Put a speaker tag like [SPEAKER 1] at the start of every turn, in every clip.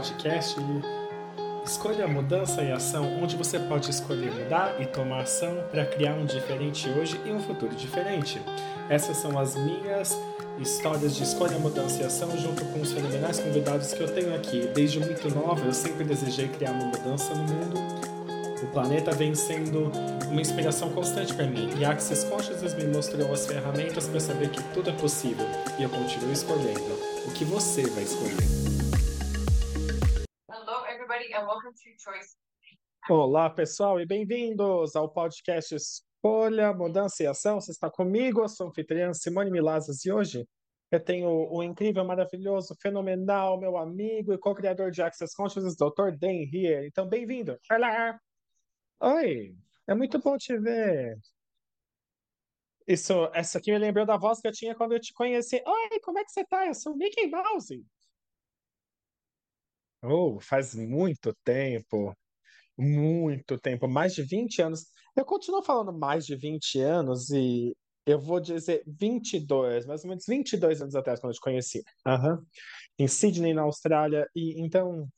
[SPEAKER 1] podcast Escolha Mudança e Ação, onde você pode escolher mudar e tomar ação para criar um diferente hoje e um futuro diferente. Essas são as minhas histórias de escolha, mudança e ação, junto com os fenomenais convidados que eu tenho aqui. Desde muito nova, eu sempre desejei criar uma mudança no mundo. O planeta vem sendo uma inspiração constante para mim, e Access Consciousness me mostrou as ferramentas para saber que tudo é possível, e eu continuo escolhendo. O que você vai escolher? Olá, pessoal, e bem-vindos ao podcast Escolha, Mudança e Ação. Você está comigo, eu sou anfitriã Simone Milazas, e hoje eu tenho o incrível, maravilhoso, fenomenal, meu amigo e co-criador de Access Consciousness, Dr. Dan Here. Então, bem-vindo. Olá! Oi, é muito bom te ver. Isso, essa aqui me lembrou da voz que eu tinha quando eu te conheci. Oi, como é que você tá? Eu sou o Mickey Mouse. Oh, faz muito tempo, muito tempo, mais de 20 anos. Eu continuo falando mais de 20 anos e eu vou dizer 22, mais ou menos 22 anos atrás, quando eu te conheci. Aham. Em Sydney, na Austrália. E então,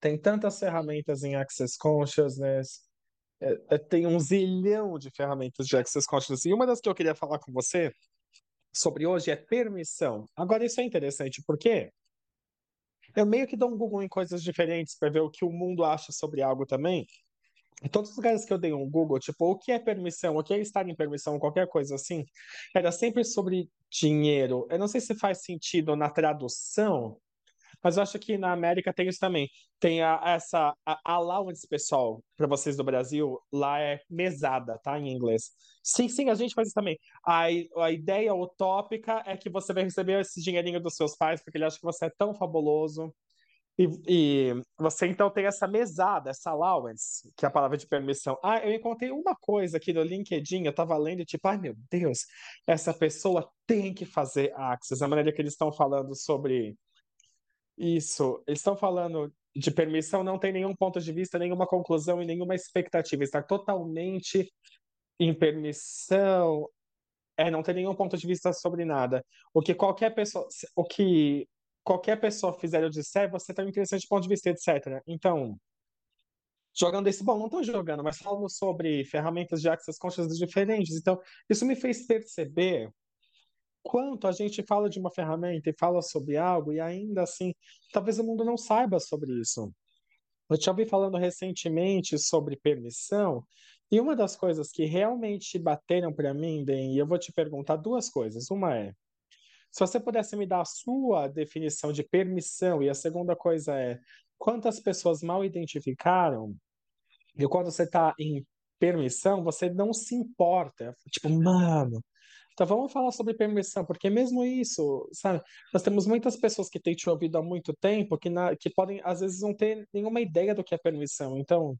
[SPEAKER 1] tem tantas ferramentas em Access Consciousness, é, é, tem um zilhão de ferramentas de Access Consciousness. E uma das que eu queria falar com você sobre hoje é permissão. Agora, isso é interessante, por quê? Eu meio que dou um Google em coisas diferentes para ver o que o mundo acha sobre algo também. Em todos os lugares que eu dei um Google, tipo, o que é permissão, o que é estar em permissão, qualquer coisa assim, era sempre sobre dinheiro. Eu não sei se faz sentido na tradução, mas eu acho que na América tem isso também. Tem a, essa a allowance, pessoal, para vocês do Brasil, lá é mesada, tá? Em inglês. Sim, sim, a gente faz isso também. A, a ideia utópica é que você vai receber esse dinheirinho dos seus pais, porque ele acha que você é tão fabuloso. E, e, você então tem essa mesada, essa allowance, que é a palavra de permissão. Ah, eu encontrei uma coisa aqui no LinkedIn, eu tava lendo, tipo, ai meu Deus, essa pessoa tem que fazer Access. A maneira que eles estão falando sobre isso, eles estão falando de permissão, não tem nenhum ponto de vista, nenhuma conclusão e nenhuma expectativa. Está totalmente em permissão, é, não tem nenhum ponto de vista sobre nada. O que qualquer pessoa, o que qualquer pessoa fizer ou disser, você tem um interessante ponto de vista, etc. Então, jogando esse, bom, não estou jogando, mas falando sobre ferramentas de access consciousness diferentes. Então, isso me fez perceber quanto a gente fala de uma ferramenta e fala sobre algo e ainda assim, talvez o mundo não saiba sobre isso. Eu te ouvi falando recentemente sobre permissão, e uma das coisas que realmente bateram para mim, bem, e eu vou te perguntar duas coisas. Uma é, se você pudesse me dar a sua definição de permissão, e a segunda coisa é, quantas pessoas mal identificaram, e quando você está em permissão, você não se importa. Tipo, mano, então vamos falar sobre permissão, porque mesmo isso, sabe, nós temos muitas pessoas que têm te ouvido há muito tempo que, na, que podem, às vezes, não ter nenhuma ideia do que é permissão. Então,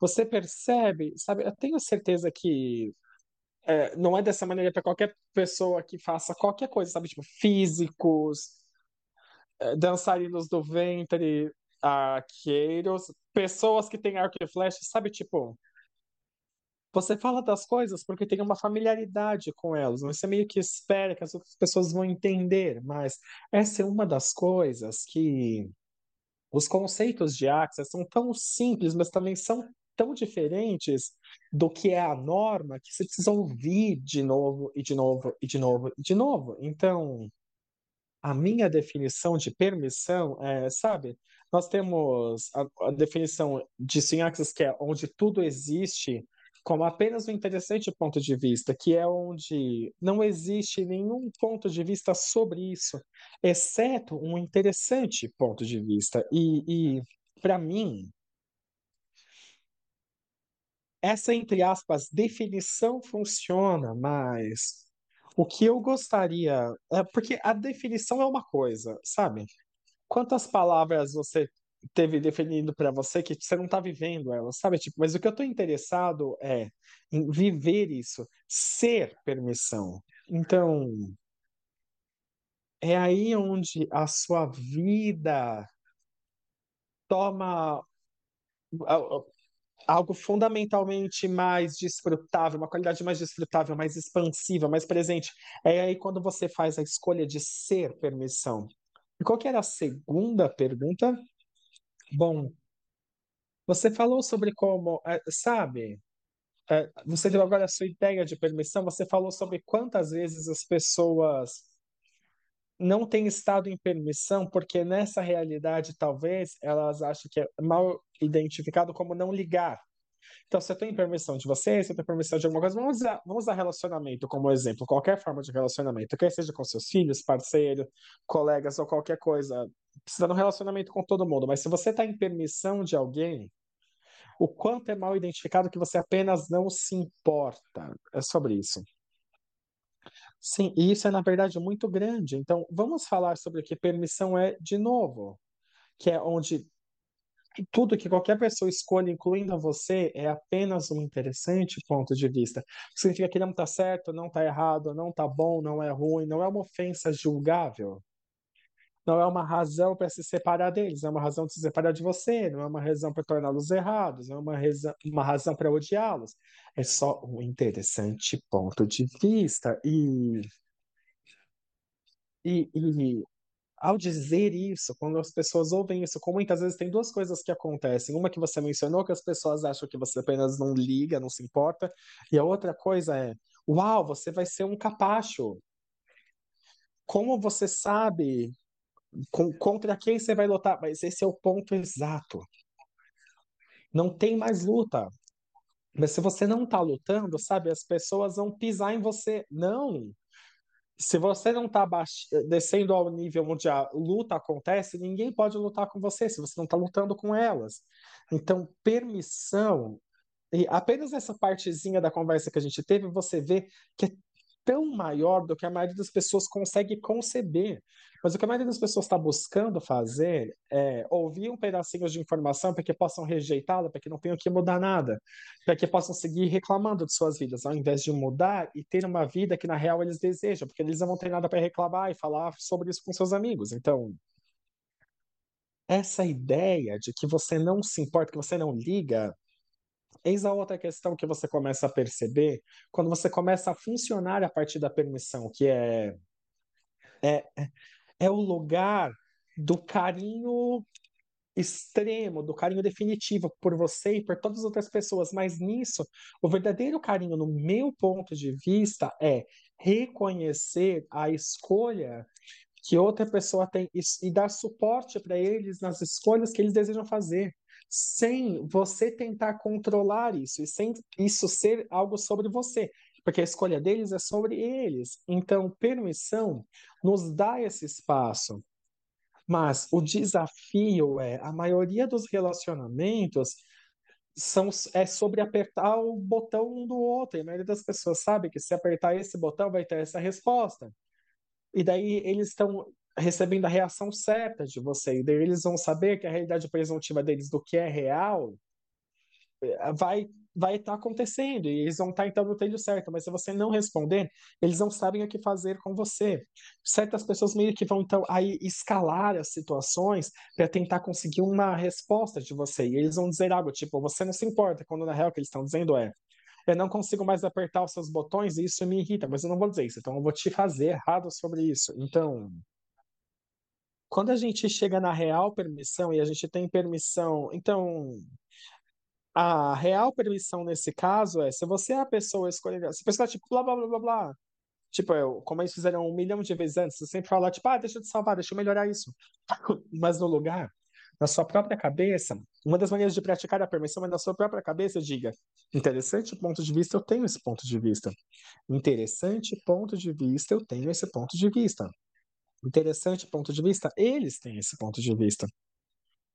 [SPEAKER 1] você percebe, sabe, eu tenho certeza que é, não é dessa maneira para qualquer pessoa que faça qualquer coisa, sabe, tipo, físicos, é, dançarinos do ventre, arqueiros, pessoas que têm arco e flecha, sabe, tipo, você fala das coisas porque tem uma familiaridade com elas, você meio que espera que as outras pessoas vão entender, mas essa é uma das coisas que os conceitos de Axis são tão simples, mas também são tão diferentes do que é a norma que você precisa ouvir de novo e de novo e de novo e de novo. Então, a minha definição de permissão é, sabe, nós temos a, a definição de Synapses que é onde tudo existe como apenas um interessante ponto de vista, que é onde não existe nenhum ponto de vista sobre isso, exceto um interessante ponto de vista. E, e para mim, essa, entre aspas, definição funciona, mas o que eu gostaria. É porque a definição é uma coisa, sabe? Quantas palavras você teve definido para você que você não está vivendo ela, sabe? Tipo, mas o que eu estou interessado é em viver isso, ser permissão. Então, é aí onde a sua vida toma algo fundamentalmente mais desfrutável, uma qualidade mais desfrutável, mais expansiva, mais presente. É aí quando você faz a escolha de ser permissão. E qual que era a segunda pergunta? Bom, você falou sobre como, é, sabe, é, você deu agora a sua ideia de permissão, você falou sobre quantas vezes as pessoas não têm estado em permissão, porque nessa realidade, talvez, elas acham que é mal identificado como não ligar. Então, se eu tenho permissão de você, se eu tenho permissão de alguma coisa, vamos usar, vamos usar relacionamento como exemplo, qualquer forma de relacionamento, quer seja com seus filhos, parceiro, colegas ou qualquer coisa. Precisa de um relacionamento com todo mundo, mas se você está em permissão de alguém, o quanto é mal identificado que você apenas não se importa. É sobre isso. Sim, e isso é, na verdade, muito grande. Então, vamos falar sobre o que permissão é de novo, que é onde tudo que qualquer pessoa escolha, incluindo você, é apenas um interessante ponto de vista. Significa que não está certo, não está errado, não está bom, não é ruim, não é uma ofensa julgável. Não é uma razão para se separar deles, é uma razão de se separar de você, não é uma razão para torná-los errados, não é uma, razão, uma razão para odiá-los. É só um interessante ponto de vista. E, e, e ao dizer isso, quando as pessoas ouvem isso, como muitas vezes tem duas coisas que acontecem. Uma que você mencionou, que as pessoas acham que você apenas não liga, não se importa. E a outra coisa é: uau, você vai ser um capacho. Como você sabe com, contra quem você vai lutar? Mas esse é o ponto exato. Não tem mais luta. Mas se você não está lutando, sabe, as pessoas vão pisar em você. Não se você não está descendo ao nível onde a luta acontece, ninguém pode lutar com você se você não está lutando com elas. Então, permissão, e apenas essa partezinha da conversa que a gente teve, você vê que é tão maior do que a maioria das pessoas consegue conceber. Mas o que a maioria das pessoas está buscando fazer é ouvir um pedacinho de informação para que possam rejeitá-la, para que não tenham que mudar nada, para que possam seguir reclamando de suas vidas, ao invés de mudar e ter uma vida que na real eles desejam, porque eles não vão ter nada para reclamar e falar sobre isso com seus amigos. Então, essa ideia de que você não se importa, que você não liga, Eis a outra questão que você começa a perceber quando você começa a funcionar a partir da permissão, que é, é, é o lugar do carinho extremo, do carinho definitivo por você e por todas as outras pessoas. Mas nisso, o verdadeiro carinho, no meu ponto de vista, é reconhecer a escolha que outra pessoa tem e, e dar suporte para eles nas escolhas que eles desejam fazer sem você tentar controlar isso e sem isso ser algo sobre você, porque a escolha deles é sobre eles. Então, permissão nos dá esse espaço. Mas o desafio é, a maioria dos relacionamentos são, é sobre apertar o botão um do outro. E a maioria das pessoas sabe que se apertar esse botão vai ter essa resposta. E daí eles estão recebendo a reação certa de você. E daí eles vão saber que a realidade presuntiva deles do que é real eh, vai vai estar tá acontecendo e eles vão estar tá, então no trilho certo, mas se você não responder, eles não sabem o que fazer com você. Certas pessoas meio que vão então aí escalar as situações para tentar conseguir uma resposta de você. E eles vão dizer algo tipo, você não se importa, quando na real o que eles estão dizendo é eu não consigo mais apertar os seus botões e isso me irrita, mas eu não vou dizer isso, então eu vou te fazer errado sobre isso. Então, quando a gente chega na real permissão e a gente tem permissão, então a real permissão nesse caso é se você é a pessoa escolhida, se a pessoa tipo blá blá blá blá blá, tipo, eu, como eles fizeram um milhão de vezes antes, você sempre fala, tipo, ah, deixa eu te salvar, deixa eu melhorar isso. Mas no lugar, na sua própria cabeça, uma das maneiras de praticar a permissão é na sua própria cabeça, diga, interessante ponto de vista, eu tenho esse ponto de vista. Interessante ponto de vista, eu tenho esse ponto de vista. Interessante ponto de vista, eles têm esse ponto de vista.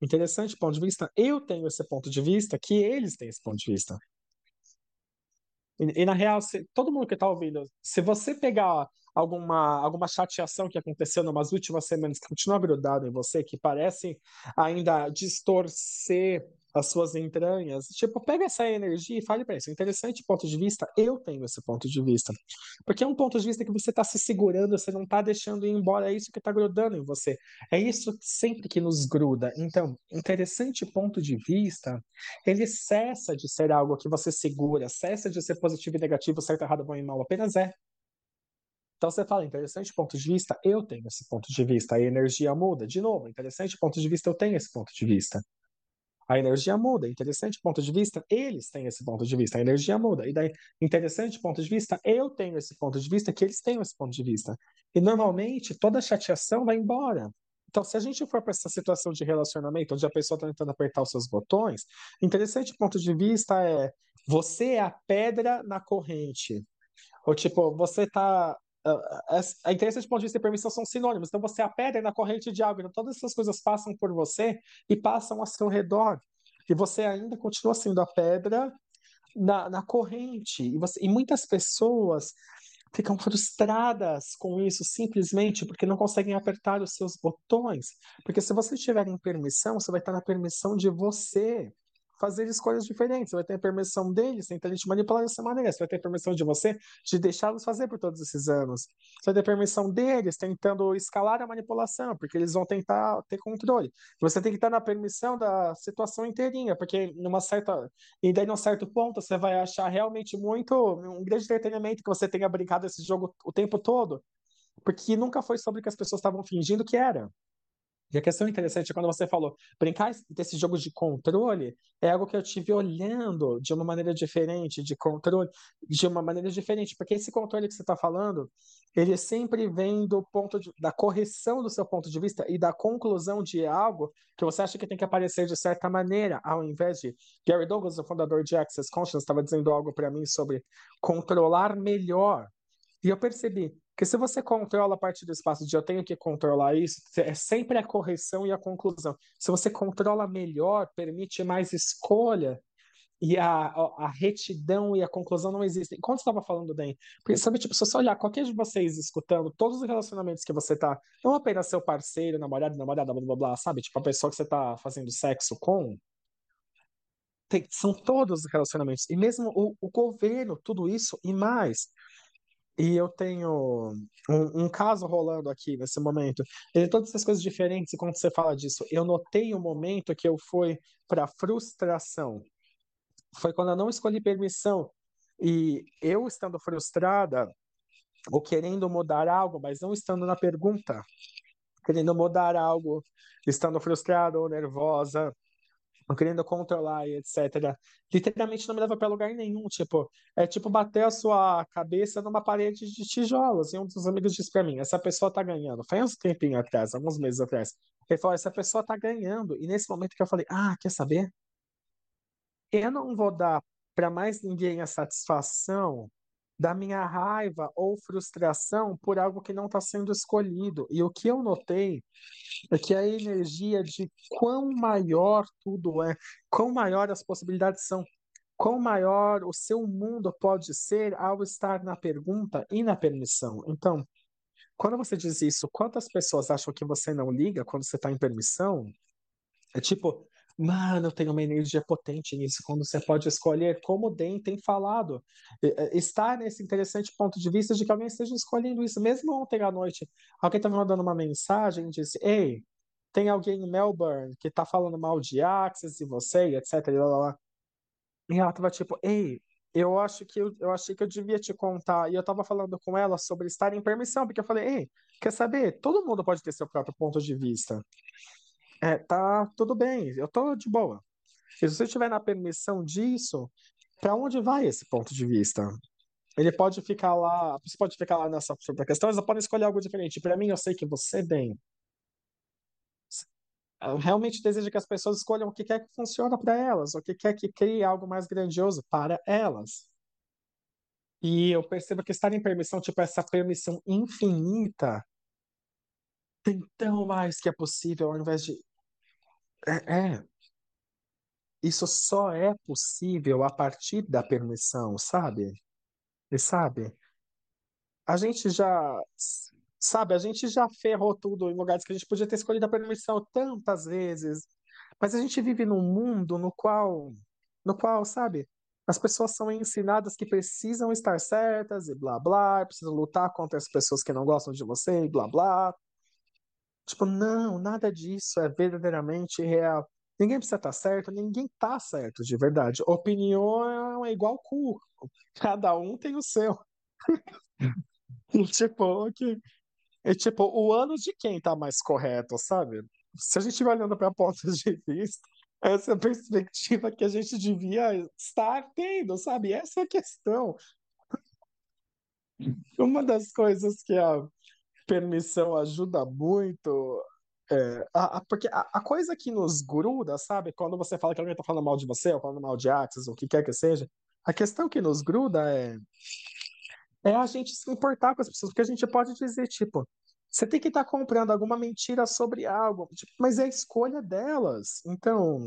[SPEAKER 1] Interessante ponto de vista, eu tenho esse ponto de vista, que eles têm esse ponto de vista. E, e na real, se, todo mundo que está ouvindo, se você pegar alguma, alguma chateação que aconteceu nas últimas semanas que continua grudado em você, que parece ainda distorcer as suas entranhas. Tipo, pega essa energia e fale para isso. Interessante ponto de vista, eu tenho esse ponto de vista. Porque é um ponto de vista que você está se segurando, você não está deixando ir embora, é isso que está grudando em você. É isso sempre que nos gruda. Então, interessante ponto de vista, ele cessa de ser algo que você segura, cessa de ser positivo e negativo, certo, errado, bom e mal, apenas é. Então você fala, interessante ponto de vista, eu tenho esse ponto de vista, a energia muda. De novo, interessante ponto de vista, eu tenho esse ponto de vista. A energia muda, interessante ponto de vista, eles têm esse ponto de vista, a energia muda. E daí, interessante ponto de vista, eu tenho esse ponto de vista, que eles têm esse ponto de vista. E normalmente toda chateação vai embora. Então, se a gente for para essa situação de relacionamento, onde a pessoa está tentando apertar os seus botões, interessante ponto de vista é você é a pedra na corrente. Ou tipo, você está a interessante ponto de vista e permissão são sinônimos. Então você é a pedra na corrente de água. Então todas essas coisas passam por você e passam ao seu redor. E você ainda continua sendo a pedra na, na corrente. E, você, e muitas pessoas ficam frustradas com isso simplesmente porque não conseguem apertar os seus botões. Porque se você estiver em permissão, você vai estar na permissão de você fazer escolhas diferentes. Você vai ter permissão deles tentar te manipular dessa maneira. Você vai ter permissão de você de deixá-los fazer por todos esses anos. Você vai ter permissão deles tentando escalar a manipulação, porque eles vão tentar ter controle. Você tem que estar na permissão da situação inteirinha, porque numa certa. E daí, num certo ponto, você vai achar realmente muito um grande entretenimento que você tenha brincado esse jogo o tempo todo. Porque nunca foi sobre o que as pessoas estavam fingindo que era. E a questão interessante é quando você falou, brincar desses jogos de controle é algo que eu tive olhando de uma maneira diferente, de controle, de uma maneira diferente, porque esse controle que você está falando, ele sempre vem do ponto de, da correção do seu ponto de vista e da conclusão de algo que você acha que tem que aparecer de certa maneira, ao invés de Gary Douglas, o fundador de Access Consciousness, estava dizendo algo para mim sobre controlar melhor. E eu percebi, porque se você controla a partir do espaço de eu tenho que controlar isso, é sempre a correção e a conclusão. Se você controla melhor, permite mais escolha, e a, a, retidão e a conclusão não existem. Quando você estava falando bem, porque sabe, tipo, se você olhar qualquer de vocês escutando todos os relacionamentos que você tá, não apenas seu parceiro, namorado, namorada, blá blá blá, sabe? Tipo, a pessoa que você tá fazendo sexo com, tem, são todos os relacionamentos. E mesmo o, o governo, tudo isso e mais. E eu tenho um, um, caso rolando aqui nesse momento. E todas essas coisas diferentes, quando você fala disso, eu notei um momento que eu fui para frustração. Foi quando eu não escolhi permissão. E eu estando frustrada, ou querendo mudar algo, mas não estando na pergunta, querendo mudar algo, estando frustrada ou nervosa, querendo controlar e etc. Literalmente não me leva para lugar nenhum. Tipo, é tipo bater a sua cabeça numa parede de tijolos. E um dos amigos disse para mim: essa pessoa tá ganhando. Faz uns tempinho atrás, alguns meses atrás. Ele falou: essa pessoa tá ganhando. E nesse momento que eu falei: ah, quer saber? Eu não vou dar para mais ninguém a satisfação da minha raiva ou frustração por algo que não está sendo escolhido. E o que eu notei é que a energia de quão maior tudo é, quão maior as possibilidades são, quão maior o seu mundo pode ser ao estar na pergunta e na permissão. Então, quando você diz isso, quantas pessoas acham que você não liga quando você está em permissão? É tipo, Mano, eu tenho uma energia potente nisso, quando você pode escolher, como o Den tem falado, estar nesse interessante ponto de vista de que alguém esteja escolhendo isso. Mesmo ontem à noite, alguém estava mandando uma mensagem e disse: Ei, tem alguém em Melbourne que está falando mal de Axis e você, etc. E, lá, lá, lá. e ela estava tipo: Ei, eu acho que eu, eu achei que eu devia te contar. E eu estava falando com ela sobre estar em permissão, porque eu falei: Ei, quer saber? Todo mundo pode ter seu próprio ponto de vista. É, tá tudo bem, eu tô de boa. E se você estiver na permissão disso, para onde vai esse ponto de vista? Ele pode ficar lá, você pode ficar lá nessa questão, mas pode escolher algo diferente. Para mim, eu sei que você bem. Eu realmente desejo que as pessoas escolham o que quer que funcione para elas, o que quer que crie algo mais grandioso para elas. E eu percebo que estar em permissão, tipo essa permissão infinita, tem tão mais que é possível ao invés de é, é, isso só é possível a partir da permissão, sabe? E sabe? A gente já, sabe, a gente já ferrou tudo em lugares que a gente podia ter escolhido a permissão tantas vezes, mas a gente vive num mundo no qual, no qual, sabe, as pessoas são ensinadas que precisam estar certas e blá blá, precisam lutar contra as pessoas que não gostam de você e blá blá. Tipo, não, nada disso é verdadeiramente real. Ninguém precisa estar certo, ninguém está certo de verdade. Opinião é igual cu. Cada um tem o seu. Tipo, é tipo, o ano de quem tá mais correto, sabe? Se a gente vai olhando para pontos de vista, essa é a perspectiva que a gente devia estar tendo, sabe? Essa é a questão. Uma das coisas que a permissão ajuda muito é, a, a- porque a, a coisa que nos gruda, sabe? Quando você fala que alguém tá falando mal de você, ou falando mal de Axis, ou o que quer que seja, a questão que nos gruda é é a gente se importar com as pessoas, porque a gente pode dizer, tipo, você tem que estar comprando alguma mentira sobre algo, tipo, mas é a escolha delas. Então,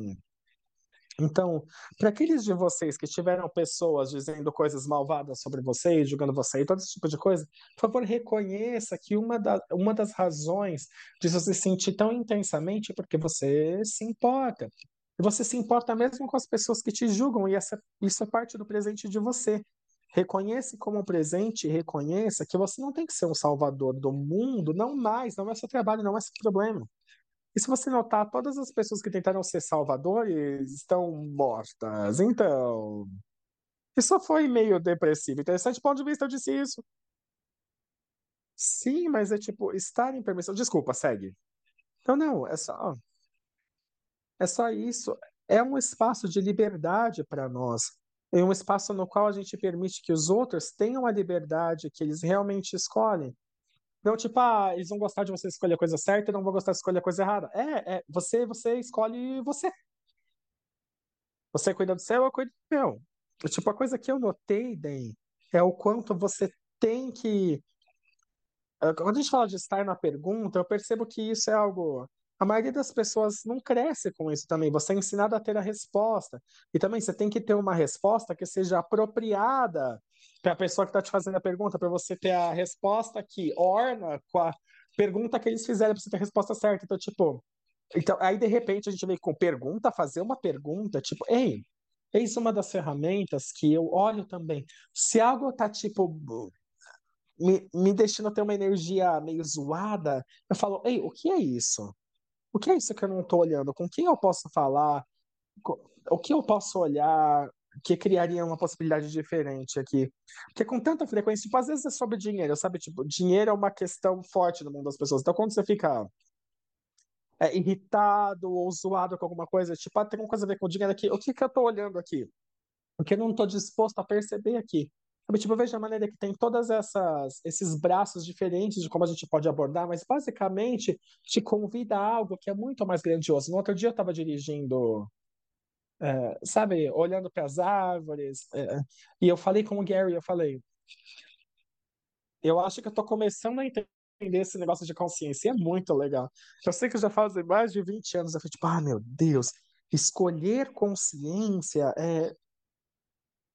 [SPEAKER 1] então, para aqueles de vocês que tiveram pessoas dizendo coisas malvadas sobre vocês, julgando você e todo esse tipo de coisa, por favor, reconheça que uma, da, uma das razões de você se sentir tão intensamente é porque você se importa. E você se importa mesmo com as pessoas que te julgam, e essa, isso é parte do presente de você. Reconheça como presente, reconheça que você não tem que ser um salvador do mundo, não mais, não é seu trabalho, não é seu problema. E se você notar, todas as pessoas que tentaram ser salvadores estão mortas. Então, isso foi meio depressivo. Interessante ponto de vista, eu disse isso. Sim, mas é tipo, estar em permissão. Desculpa, segue. Então, não, é só, é só isso. É um espaço de liberdade para nós. É um espaço no qual a gente permite que os outros tenham a liberdade que eles realmente escolhem. Não, tipo, ah, eles vão gostar de você escolher a coisa certa e não vão gostar de escolher a coisa errada. É, é, você, você escolhe você. Você cuida do seu, eu cuido do meu. Tipo, a coisa que eu notei, Den, é o quanto você tem que. eh, Quando a gente fala de estar na pergunta, eu percebo que isso é algo. A maioria das pessoas não cresce com isso também. Você é ensinado a ter a resposta. E também você tem que ter uma resposta que seja apropriada para a pessoa que está te fazendo a pergunta, para você ter a resposta que orna com a pergunta que eles fizeram para você ter a resposta certa. Então, tipo. Então, aí de repente a gente vem com pergunta, fazer uma pergunta, tipo, ei. Eis uma das ferramentas que eu olho também. Se algo tá, tipo, me, me deixando ter uma energia meio zoada, eu falo, ei, o que é isso? O que é isso que eu não tô olhando? Com quem eu posso falar? O que eu posso olhar que criaria uma possibilidade diferente aqui? Porque com tanta frequência, tipo, às vezes é sobre dinheiro, sabe? Tipo, dinheiro é uma questão forte no mundo das pessoas. Então, quando você fica é, irritado ou zoado com alguma coisa, tipo, ah, tem alguma coisa a ver com dinheiro aqui, o que que eu tô olhando aqui? porque eu não estou disposto a perceber aqui. Sabe, tipo, eu vejo a maneira que tem todas essas esses braços diferentes de como a gente pode abordar, mas basicamente te convida a algo que é muito mais grandioso. No outro dia eu estava dirigindo, é, sabe, olhando para as árvores, é, e eu falei com o Gary, eu falei, eu acho que eu estou começando a entender esse negócio de consciência, e é muito legal. Eu sei que eu já fazem mais de 20 anos, eu falei, tipo, ah, meu Deus, escolher consciência é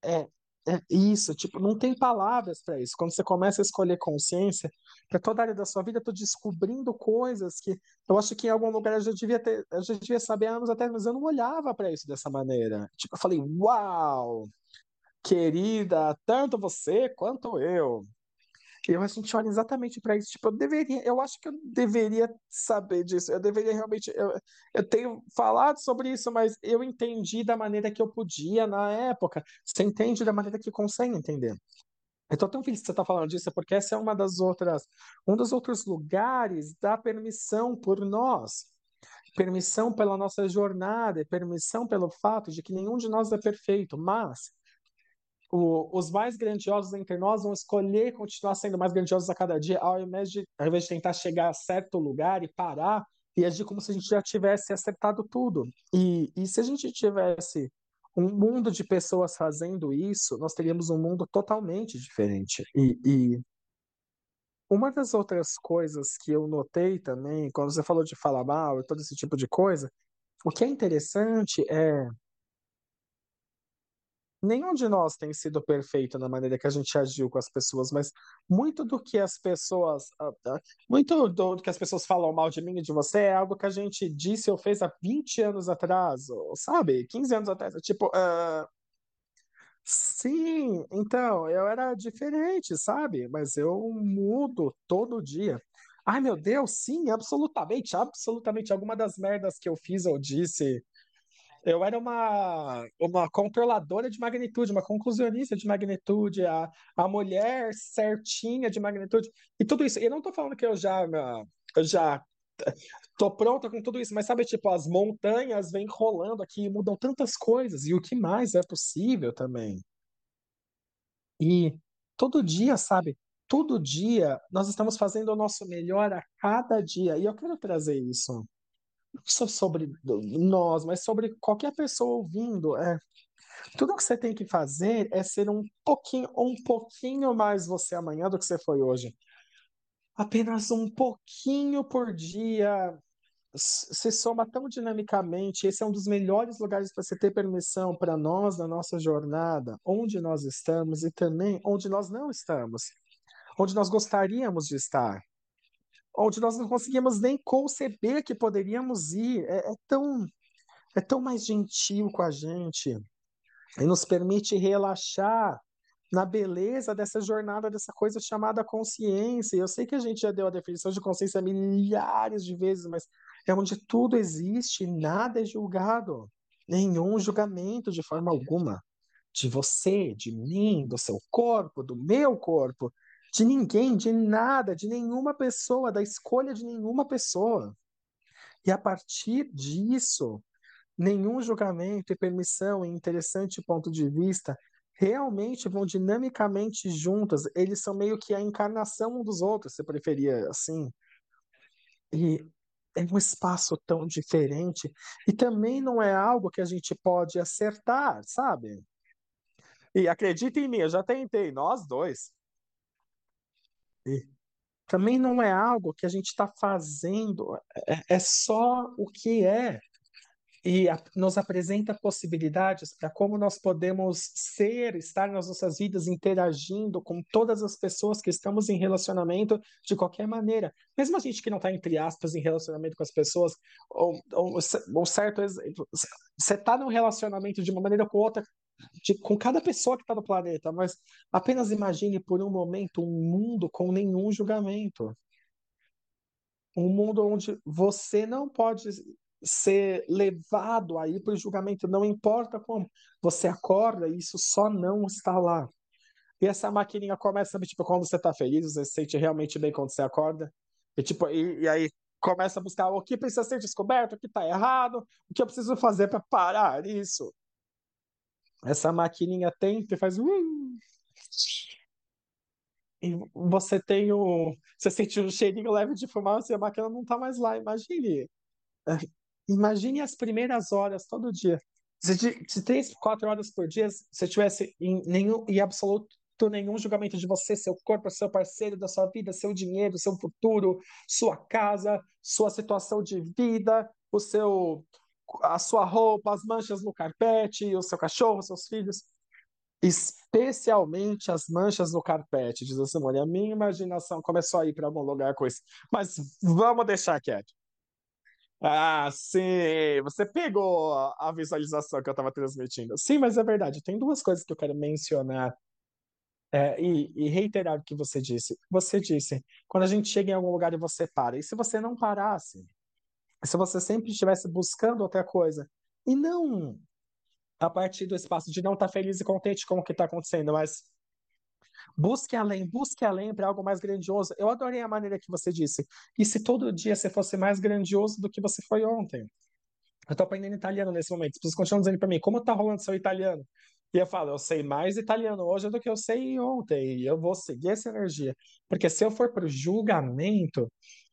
[SPEAKER 1] É, é isso, tipo, não tem palavras para isso. Quando você começa a escolher consciência, para toda a área da sua vida, eu tô descobrindo coisas que eu acho que em algum lugar eu já devia ter, eu já devia saber há anos atrás, mas eu não olhava para isso dessa maneira. Tipo, eu falei, uau, querida, tanto você quanto eu. A gente olha exatamente para isso. Tipo, eu deveria, eu acho que eu deveria saber disso. Eu deveria realmente. Eu, eu tenho falado sobre isso, mas eu entendi da maneira que eu podia na época. Você entende da maneira que consegue entender. Eu tô tão feliz que você está falando disso, porque essa é uma das outras, um dos outros lugares da permissão por nós. Permissão pela nossa jornada, permissão pelo fato de que nenhum de nós é perfeito, mas o- os mais grandiosos entre nós vão escolher continuar sendo mais grandiosos a cada dia, ao invés de, ao invés de tentar chegar a certo lugar e parar e agir como se a gente já tivesse acertado tudo. E, e se a gente tivesse um mundo de pessoas fazendo isso, nós teríamos um mundo totalmente diferente. E, e uma das outras coisas que eu notei também, quando você falou de falar mal e todo esse tipo de coisa, o que é interessante é Nenhum de nós tem sido perfeito na maneira que a gente agiu com as pessoas, mas muito do que as pessoas, ah, ah, muito do que as pessoas falam mal de mim e de você é algo que a gente disse ou fez há 20 anos atrás, ou, sabe? 15 anos atrás. É Tipo, ah, sim, então, eu era diferente, sabe? Mas eu mudo todo dia. Ai, meu Deus, sim, absolutamente, absolutamente. Alguma das merdas que eu fiz ou disse. Eu era uma, uma controladora de magnitude, uma conclusionista de magnitude, a, a mulher certinha de magnitude, e tudo isso. Eu não tô falando que eu já, eu já tô pronta com tudo isso, mas sabe, tipo, as montanhas vêm rolando aqui e mudam tantas coisas, e o que mais é possível também. E todo dia, sabe? Todo dia nós estamos fazendo o nosso melhor a cada dia. E eu quero trazer isso. Não só sobre nós, mas sobre qualquer pessoa ouvindo. É, tudo que você tem que fazer é ser um pouquinho, um pouquinho mais você amanhã do que você foi hoje. Apenas um pouquinho por dia se soma tão dinamicamente. Esse é um dos melhores lugares para você ter permissão para nós na nossa jornada, onde nós estamos e também onde nós não estamos, onde nós gostaríamos de estar, onde nós não conseguimos nem conceber que poderíamos ir. É, é tão, é tão mais gentil com a gente e nos permite relaxar na beleza dessa jornada, dessa coisa chamada consciência. Eu sei que a gente já deu a definição de consciência milhares de vezes, mas é onde tudo existe, nada é julgado, nenhum julgamento de forma alguma. De você, de mim, do seu corpo, do meu corpo, de ninguém, de nada, de nenhuma pessoa, da escolha de nenhuma pessoa. E a partir disso, nenhum julgamento e permissão e interessante ponto de vista realmente vão dinamicamente juntas. Eles são meio que a encarnação um dos outros, se preferia assim. E é um espaço tão diferente e também não é algo que a gente pode acertar, sabe? E acredita em mim, eu já tentei, nós dois. Também não é algo que a gente está fazendo, é, é só o que é e a, nos apresenta possibilidades para como nós podemos ser, estar nas nossas vidas interagindo com todas as pessoas que estamos em relacionamento de qualquer maneira. Mesmo a gente que não está, entre aspas, em relacionamento com as pessoas, ou, ou, ou certo, você está num relacionamento de uma maneira ou com outra, de, com cada pessoa que está no planeta, mas apenas imagine por um momento um mundo com nenhum julgamento. Um mundo onde você não pode ser levado aí para o julgamento, não importa como. Você acorda e isso só não está lá. E essa maquininha começa, tipo, quando você está feliz, você se sente realmente bem quando você acorda. E, tipo, e, e aí começa a buscar o que precisa ser descoberto, o que está errado, o que eu preciso fazer para parar isso. Essa maquininha tenta e faz. Uh, e você tem o. Você sente um cheirinho leve de fumaça e a máquina não está mais lá. Imagine Imagine as primeiras horas todo dia. Se, se três, quatro horas por dia você tivesse em nenhum e absoluto nenhum julgamento de você, seu corpo, seu parceiro, da sua vida, seu dinheiro, seu futuro, sua casa, sua situação de vida, o seu, a sua roupa, as manchas no carpete, o seu cachorro, seus filhos, especialmente as manchas no carpete, diz a Simone. A minha imaginação começou a ir para algum lugar com isso, mas vamos deixar quieto. Ah, sim, você pegou a visualização que eu estava transmitindo. Sim, mas é verdade. Tem duas coisas que eu quero mencionar é, e, e reiterar o que você disse. Você disse, quando a gente chega em algum lugar e você para, e se você não parasse? Se você sempre estivesse buscando outra coisa, e não a partir do espaço de não estar feliz e contente com o que está acontecendo, mas Busque além, busque além para algo mais grandioso. Eu adorei a maneira que você disse. E se todo dia você fosse mais grandioso do que você foi ontem? Eu estou aprendendo italiano nesse momento. As pessoas continuam dizendo para mim, como está rolando seu italiano? E eu falo, eu sei mais italiano hoje do que eu sei ontem. E eu vou seguir essa energia. Porque se eu for para o julgamento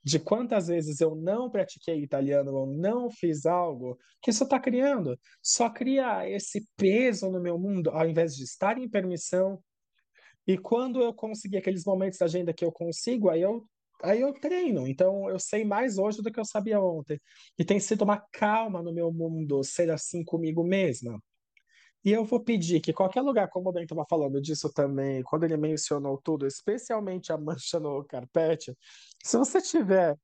[SPEAKER 1] de quantas vezes eu não pratiquei italiano ou não fiz algo, que isso está criando? Só cria esse peso no meu mundo, ao invés de estar em permissão, e quando eu conseguir aqueles momentos da agenda que eu consigo, aí eu, aí eu treino. Então eu sei mais hoje do que eu sabia ontem. E tem sido uma calma no meu mundo ser assim comigo mesma. E eu vou pedir que qualquer lugar, como o Ben estava falando disso também, quando ele mencionou tudo, especialmente a mancha no carpete, se você tiver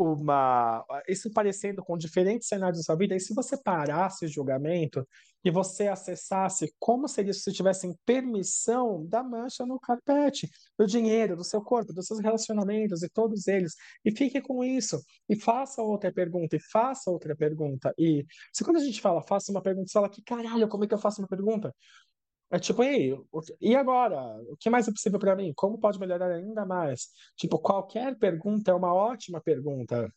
[SPEAKER 1] uma. Isso parecendo com diferentes cenários da sua vida, e se você parasse o julgamento e você acessasse como seria se tivessem permissão da mancha no carpete, do dinheiro, do seu corpo, dos seus relacionamentos e todos eles, e fique com isso, e faça outra pergunta, e faça outra pergunta. E se quando a gente fala, faça uma pergunta, você fala que caralho, como é que eu faço uma pergunta? É tipo, e, e agora? O que mais é possível para mim? Como pode melhorar ainda mais? Tipo, qualquer pergunta é uma ótima pergunta.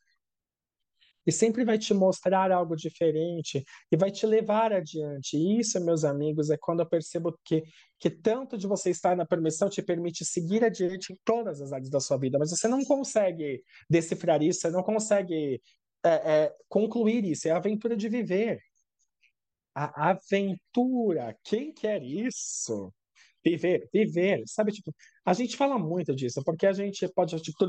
[SPEAKER 1] E sempre vai te mostrar algo diferente e vai te levar adiante. E isso, meus amigos, é quando eu percebo que, que tanto de você estar na permissão te permite seguir adiante em todas as áreas da sua vida, mas você não consegue decifrar isso, você não consegue é, é, concluir isso. É a aventura de viver. A aventura. Quem quer isso? Viver, viver. Sabe, tipo, a gente fala muito disso, porque a gente pode. Tipo,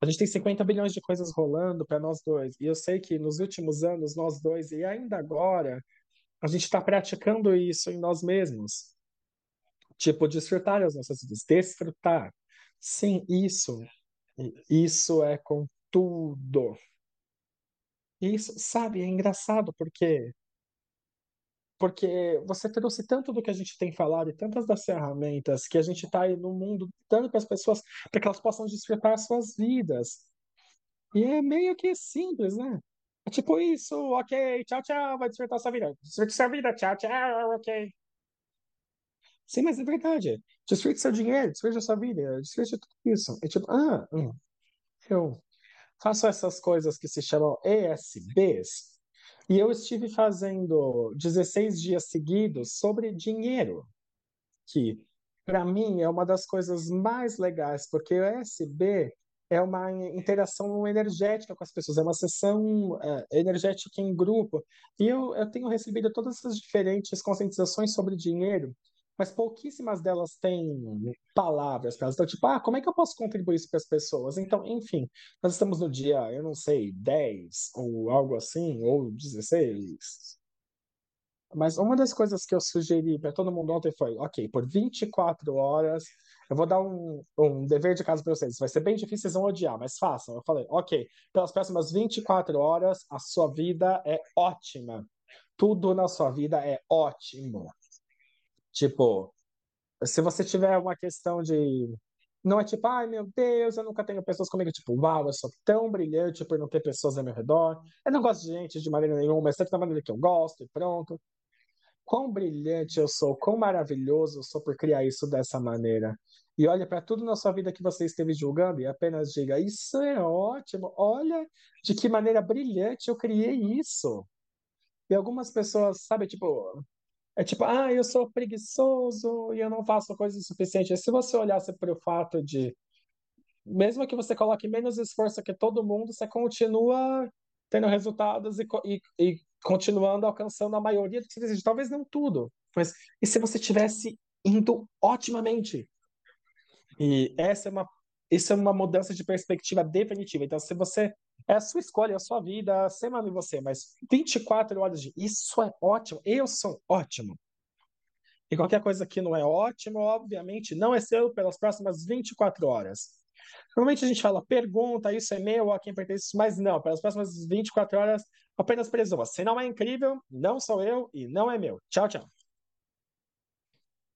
[SPEAKER 1] a gente tem 50 bilhões de coisas rolando para nós dois. E eu sei que nos últimos anos, nós dois, e ainda agora, a gente está praticando isso em nós mesmos. Tipo, desfrutar as nossas vidas. Desfrutar. Sim, isso. Isso é com tudo. Isso, sabe, é engraçado porque porque você trouxe tanto do que a gente tem falado e tantas das ferramentas que a gente está aí no mundo dando para as pessoas para que elas possam desfrutar suas vidas. E é meio que simples, né? É tipo isso, ok, tchau, tchau, vai desfrutar sua vida. Desfrute sua vida, tchau, tchau, ok. Sim, mas é verdade. Desfrute seu dinheiro, desfrute sua vida, desfrute tudo isso. É tipo, ah, hum, eu faço essas coisas que se chamam ESBs, e eu estive fazendo 16 dias seguidos sobre dinheiro, que para mim é uma das coisas mais legais, porque o ESB é uma interação energética com as pessoas, é uma sessão é, energética em grupo. E eu, eu tenho recebido todas essas diferentes conscientizações sobre dinheiro mas pouquíssimas delas têm palavras para elas. Então, tipo, ah, como é que eu posso contribuir isso para as pessoas? Então, enfim, nós estamos no dia, eu não sei, 10 ou algo assim, ou 16. Mas uma das coisas que eu sugeri para todo mundo ontem foi: ok, por 24 horas, eu vou dar um, um dever de casa para vocês. Vai ser bem difícil, vocês vão odiar, mas façam. Eu falei: ok, pelas próximas 24 horas, a sua vida é ótima. Tudo na sua vida é ótimo. Tipo, se você tiver uma questão de. Não é tipo, ai meu Deus, eu nunca tenho pessoas comigo. Tipo, uau, eu sou tão brilhante por não ter pessoas ao meu redor. Eu não gosto de gente de maneira nenhuma, mas tanto da maneira que eu gosto e pronto. Quão brilhante eu sou, quão maravilhoso eu sou por criar isso dessa maneira. E olha para tudo na sua vida que você esteve julgando e apenas diga: Isso é ótimo, olha de que maneira brilhante eu criei isso. E algumas pessoas, sabe, tipo, é tipo, ah, eu sou preguiçoso e eu não faço coisas o suficiente. Se você olhasse para o fato de, mesmo que você coloque menos esforço que todo mundo, você continua tendo resultados e, e, e continuando alcançando a maioria do que você deseja. Talvez não tudo, mas e se você tivesse indo otimamente? E essa é uma, isso é uma mudança de perspectiva definitiva. Então, se você é a sua escolha, é a sua vida, semana em você, mas 24 horas de isso é ótimo, eu sou ótimo. E qualquer coisa que não é ótimo, obviamente, não é seu pelas próximas 24 horas. Normalmente a gente fala, pergunta, isso é meu, a quem pertence, mas não, pelas próximas 24 horas, apenas presuma. Se não é incrível, não sou eu e não é meu. Tchau, tchau.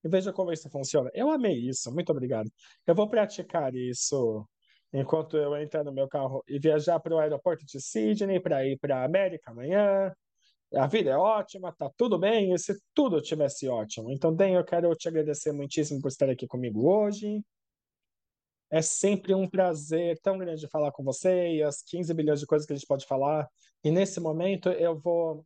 [SPEAKER 1] E veja como isso funciona. Eu amei isso, muito obrigado. Eu vou praticar isso enquanto eu entrar no meu carro e viajar para o aeroporto de Sydney para ir para a América amanhã. A vida é ótima, tá tudo bem, e se tudo tivesse ótimo. Então, Dan, eu quero te agradecer muitíssimo por estar aqui comigo hoje. É sempre um prazer tão grande falar com você e as 15 bilhões de coisas que a gente pode falar. E nesse momento eu vou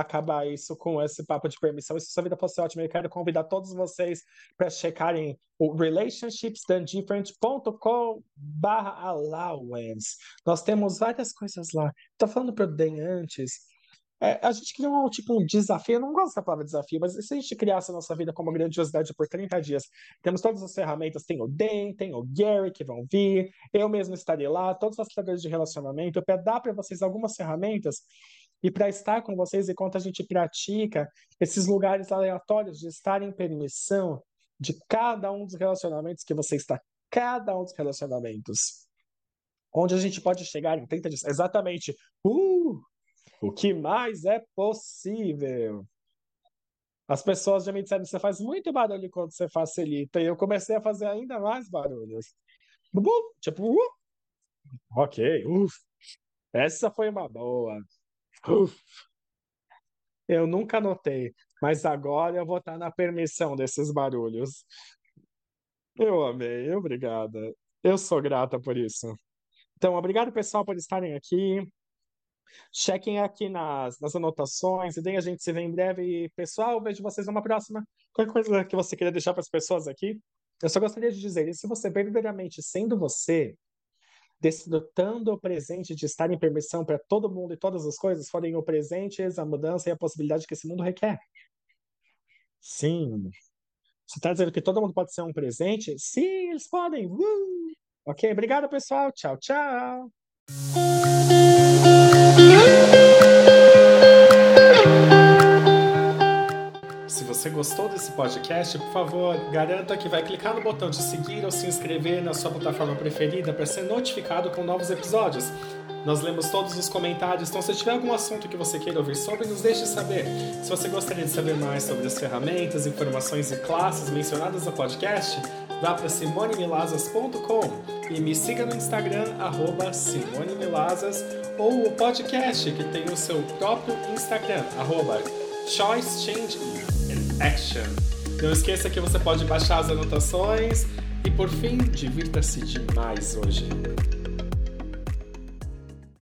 [SPEAKER 1] acabar isso com esse papo de permissão. E se sua vida fosse ótima, eu quero convidar todos vocês para checarem o relationshipsdandifferent.com barra allowance. Nós temos várias coisas lá. Estou falando para o Dan antes. É, a gente criou um, tipo um desafio, eu não gosto da palavra desafio, mas se a gente criasse a nossa vida como grandiosidade por 30 dias, temos todas as ferramentas, tem o Dan, tem o Gary que vão vir, eu mesmo estarei lá, todos os facilitadores de relacionamento, eu dar para vocês algumas ferramentas e para estar com vocês enquanto a gente pratica esses lugares aleatórios de estar em permissão de cada um dos relacionamentos que você está, cada um dos relacionamentos. onde a gente pode chegar em 30 dias. Exatamente. Uh, o que mais é possível? As pessoas já me disseram, você faz muito barulho quando você facilita. E eu comecei a fazer ainda mais barulhos. Tipo, uh, ok, uf. Essa foi uma boa. Eu nunca notei, mas agora eu vou estar na permissão desses barulhos. Eu amei, obrigada. Eu sou grata por isso. Então, obrigado, pessoal, por estarem aqui. Chequem aqui nas, nas anotações, e daí a gente se vê em breve. E, pessoal, vejo vocês numa próxima. Qualquer coisa que você queira deixar para as pessoas aqui, eu só gostaria de dizer: se você verdadeiramente sendo você, desfrutando o presente de estar em permissão para todo mundo e todas as coisas forem o presente, a mudança e a possibilidade que esse mundo requer. Sim. Você está dizendo que todo mundo pode ser um presente? Sim, eles podem. Uh! Ok, obrigado, pessoal. Tchau, tchau. Você gostou desse podcast, por favor, garanta que vai clicar no botão de seguir ou se inscrever na sua plataforma preferida para ser notificado com novos episódios. Nós lemos todos os comentários, então se tiver algum assunto que você queira ouvir sobre, nos deixe saber. Se você gostaria de saber mais sobre as ferramentas, informações e classes mencionadas no podcast, vá para simonemilazas.com e me siga no Instagram, arroba simonemilazas, ou o podcast, que tem o seu próprio Instagram, arroba Choice Change Action. Não esqueça que você pode baixar as anotações e, por fim, divirta-se demais hoje.